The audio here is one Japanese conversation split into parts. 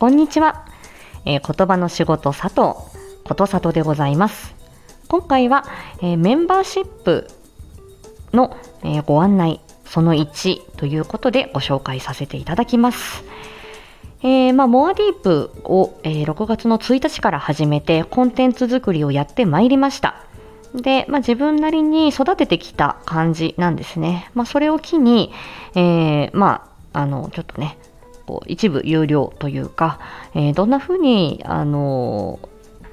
こんにちは、えー、言葉の仕事佐藤ことさとでございます今回は、えー、メンバーシップの、えー、ご案内その1ということでご紹介させていただきますえー、まあ、モアディープを、えー、6月の1日から始めてコンテンツ作りをやってまいりました。で、まあ、自分なりに育ててきた感じなんですね。まあ、それを機に、えー、まあ、あの、ちょっとね、こう一部有料というか、えー、どんな風に、あの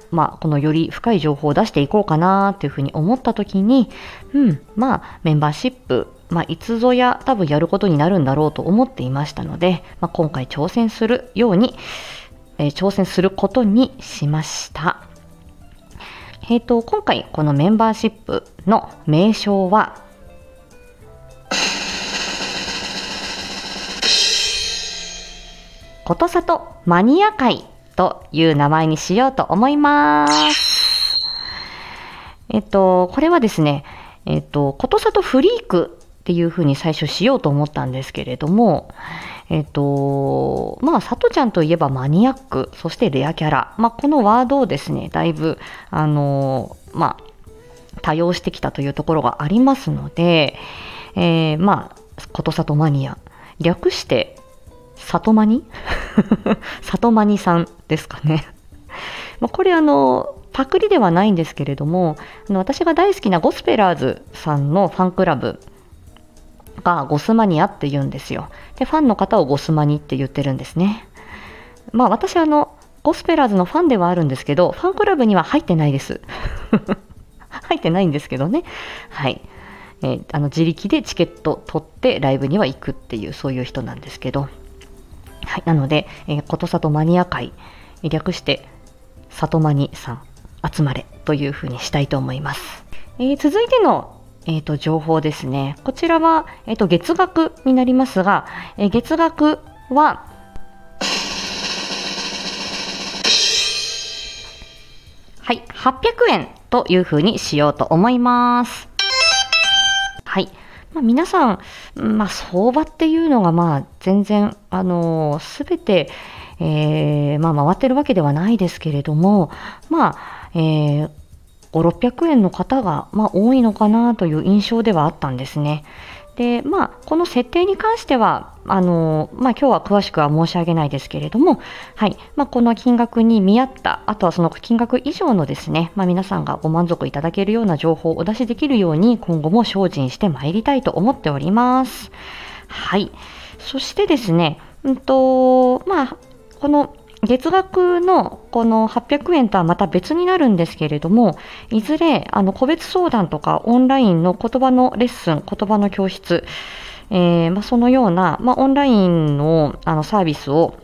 まあ、このより深い情報を出していこうかなっていうふうに思った時に、うん、まあ、メンバーシップ、まあ、いつぞや多分やることになるんだろうと思っていましたので、まあ、今回挑戦するように、えー、挑戦することにしました。えっ、ー、と、今回このメンバーシップの名称は、ことさとマニア会という名前にしようと思います。えっと、これはですね、えっと、ことさとフリークっていうふうに最初しようと思ったんですけれども、えっと、まあ、さとちゃんといえばマニアック、そしてレアキャラ。まあ、このワードをですね、だいぶ、あの、まあ、多用してきたというところがありますので、えー、まあ、ことさとマニア。略して、里マニ？里マニさんですかね。まこれあの、パクリではないんですけれども、あの私が大好きなゴスペラーズさんのファンクラブがゴスマニアって言うんですよ。で、ファンの方をゴスマニって言ってるんですね。まあ私あの、ゴスペラーズのファンではあるんですけど、ファンクラブには入ってないです。入ってないんですけどね。はい。えー、あの自力でチケット取ってライブには行くっていうそういう人なんですけど、はい、なので、えー、ことさとマニア会、略して、里マニさん、集まれというふうにしたいと思います。えー、続いての、えーと、情報ですね。こちらは、えーと、月額になりますが、えー、月額は、はい、800円というふうにしようと思います。はい。まあ、皆さん、まあ、相場っていうのが、まあ、全然、あのすべて、えー、まあ、回ってるわけではないですけれども、まあ、えー、5、600円の方が、まあ、多いのかなという印象ではあったんですね。で、まあ、この設定に関しては、あの、まあ、今日は詳しくは申し上げないですけれども、はい、まあ、この金額に見合った、あとはその金額以上のですね、まあ、皆さんがご満足いただけるような情報をお出しできるように、今後も精進してまいりたいと思っております。はい。そしてですね、うんと、まあ、この月額のこの800円とはまた別になるんですけれども、いずれあの個別相談とかオンラインの言葉のレッスン、言葉の教室、えー、まあ、そのような、まあ、オンラインのあのサービスを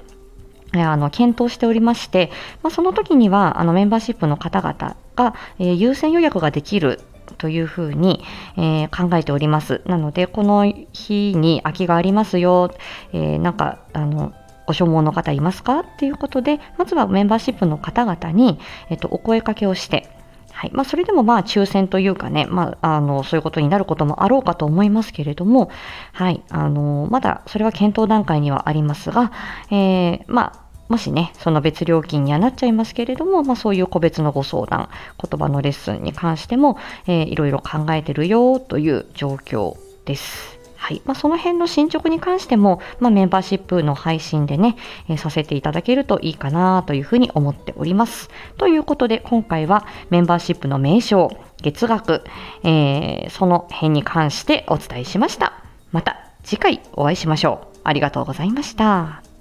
あの検討しておりまして、まあ、その時にはあのメンバーシップの方々が、えー、優先予約ができるというふうに、えー、考えております。なので、この日に空きがありますよ、えー、なんか、あの、ご所望の方いますか？っていうことで、まずはメンバーシップの方々に、えっと、お声かけをして、はい。まあ、それでもまあ抽選というかね、まあ、あのそういうことになることもあろうかと思いますけれども、はい、あのまだそれは検討段階にはありますが、えー、まあもしね、その別料金にはなっちゃいますけれども、まあ、そういう個別のご相談、言葉のレッスンに関しても、えー、いろいろ考えてるよという状況です。はいまあ、その辺の進捗に関しても、まあ、メンバーシップの配信でね、えー、させていただけるといいかなというふうに思っております。ということで、今回はメンバーシップの名称、月額、えー、その辺に関してお伝えしました。また次回お会いしましょう。ありがとうございました。